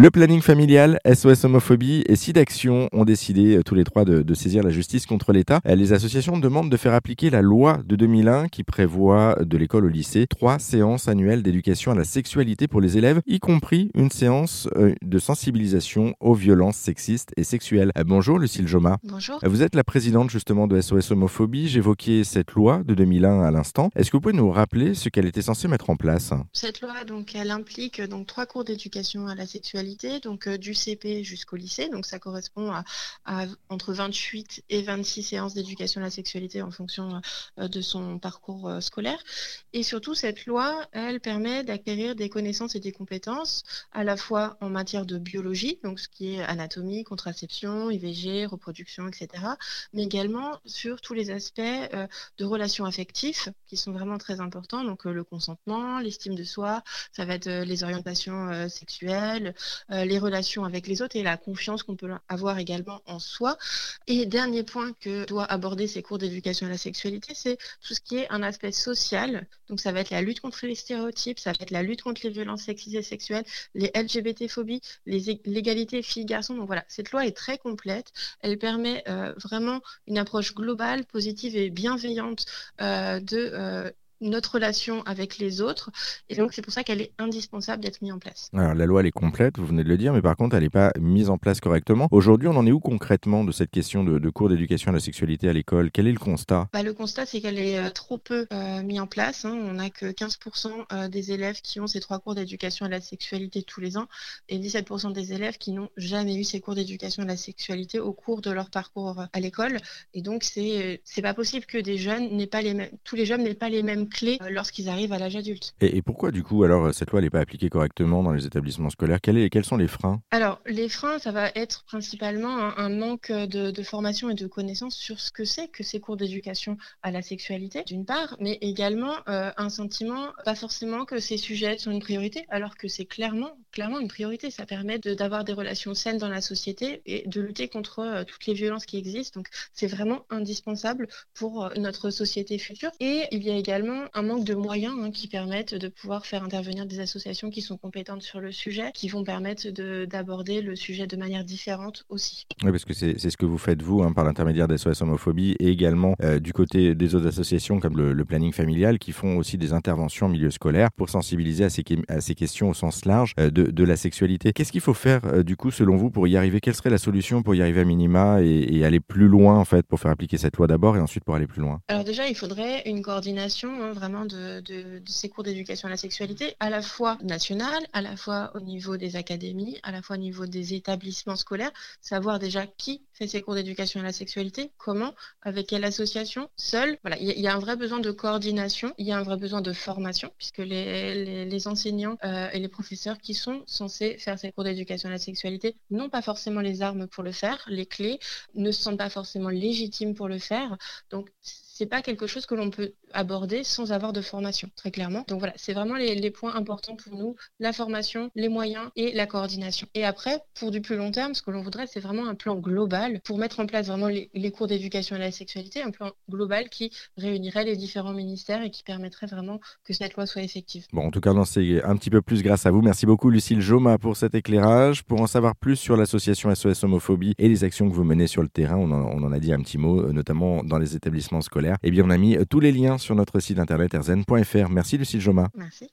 Le planning familial, SOS homophobie et SIDAction ont décidé euh, tous les trois de, de saisir la justice contre l'État. Euh, Les associations demandent de faire appliquer la loi de 2001 qui prévoit de l'école au lycée trois séances annuelles d'éducation à la sexualité pour les élèves, y compris une séance euh, de sensibilisation aux violences sexistes et sexuelles. Euh, Bonjour Lucille Joma. Bonjour. Vous êtes la présidente justement de SOS Homophobie. J'évoquais cette loi de 2001 à l'instant. Est-ce que vous pouvez nous rappeler ce qu'elle était censée mettre en place? Cette loi, donc, elle implique donc trois cours d'éducation à la sexualité, donc euh, du CP jusqu'au lycée. Donc, ça correspond à, à entre 28 et 26 séances d'éducation à la sexualité en fonction euh, de son parcours euh, scolaire. Et surtout, cette loi, elle permet d'acquérir des connaissances et des compétences à la fois en matière de biologie, donc ce qui est anatomie, contraception, IVG, reproduction, etc., mais également sur tous les aspects de relations affectives qui sont vraiment très importants, donc le consentement, l'estime de soi, ça va être les orientations sexuelles, les relations avec les autres et la confiance qu'on peut avoir également en soi. Et dernier point que doit aborder ces cours d'éducation à la sexualité, c'est tout ce qui est un aspect social. Donc ça va être la lutte contre les stéréotypes, ça va être la lutte contre les violences sexistes et sexuelles, les LGBT-phobies, l'égalité filles-garçons. Donc voilà, cette loi est très complète. Elle permet euh, vraiment une approche globale, positive et bienveillante euh, de euh, notre relation avec les autres. Et donc c'est pour ça qu'elle est indispensable d'être mise en place. Alors la loi elle est complète, vous venez de le dire, mais par contre elle n'est pas mise en place correctement. Aujourd'hui on en est où concrètement de cette question de, de cours d'éducation à la sexualité à l'école? Quel est le constat? Bah, le constat, c'est qu'elle est euh, trop peu euh, mise en place. hein. On n'a que 15% euh, des élèves qui ont ces trois cours d'éducation à la sexualité tous les ans et 17% des élèves qui n'ont jamais eu ces cours d'éducation à la sexualité au cours de leur parcours à l'école. Et donc, c'est c'est pas possible que des jeunes n'aient pas les mêmes, tous les jeunes n'aient pas les mêmes clés euh, lorsqu'ils arrivent à l'âge adulte. et, et pourquoi du coup alors cette loi n'est pas appliquée correctement dans les établissements scolaires? Quel est- Quels sont les freins? Alors, les freins, ça va être principalement un, un manque de, de formation et de connaissances sur ce que c'est que ces cours d'éducation à la sexualité, d'une part, mais également euh, un sentiment, pas forcément que ces sujets sont une priorité, alors que c'est clairement, clairement une priorité. Ça permet de- d'avoir des relations saines dans la société et de lutter contre euh, toutes les violences qui existent. Donc, c'est vraiment indispensable pour euh, notre société future. Et il y a également un manque de moyens hein, qui permettent de pouvoir faire intervenir des associations qui sont compétentes sur le sujet, qui vont permettre de- d'aborder le sujet de manière différente aussi. Oui, parce que c'est ce que vous faites vous hein, par l'intermédiaire d'SOS Homophobie et également euh, du côté des autres associations comme le, le planning familial qui font aussi des interventions en milieu scolaire pour sensibiliser à ces, à ces questions au sens large euh, de, la sexualité. Qu'est-ce qu'il faut faire euh, du coup selon vous pour y arriver? Quelle serait la solution pour y arriver à minima et, aller plus loin en fait pour faire appliquer cette loi d'abord et ensuite pour aller plus loin? Alors déjà, il faudrait une coordination hein, vraiment de- de ces cours d'éducation à la sexualité, à la fois nationale, à la fois au niveau des académies, à la fois au niveau des établissements scolaires, savoir déjà qui fait ces cours d'éducation à la sexualité, comment, avec quelle association, seul? Voilà, il y, a- un vrai besoin de coordination, il y a un vrai besoin de formation, puisque les enseignants euh, et les professeurs qui sont censés faire ces cours d'éducation à la sexualité n'ont pas forcément les armes pour le faire, les clés, ne se sentent pas forcément légitimes pour le faire. Donc, c'est pas quelque chose que l'on peut aborder sans avoir de formation, très clairement. Donc voilà, c'est vraiment les, points importants pour nous, la formation, les moyens et la coordination. Et après, pour du plus long terme, ce que l'on voudrait, c'est vraiment un plan global pour mettre en place vraiment les, cours d'éducation à la sexualité, un plan global qui réunirait les différents ministères et qui permettrait vraiment que cette loi soit effective. Bon, en tout cas, on en sait un petit peu plus grâce à vous. Merci beaucoup, Lucille Joma, pour cet éclairage. Pour en savoir plus sur l'association SOS Homophobie et les actions que vous menez sur le terrain, on en, on en a dit un petit mot, euh, notamment dans les établissements scolaires. Eh bien, on a mis tous les liens sur notre site internet erzen.fr. Merci, Lucille Joma. Merci.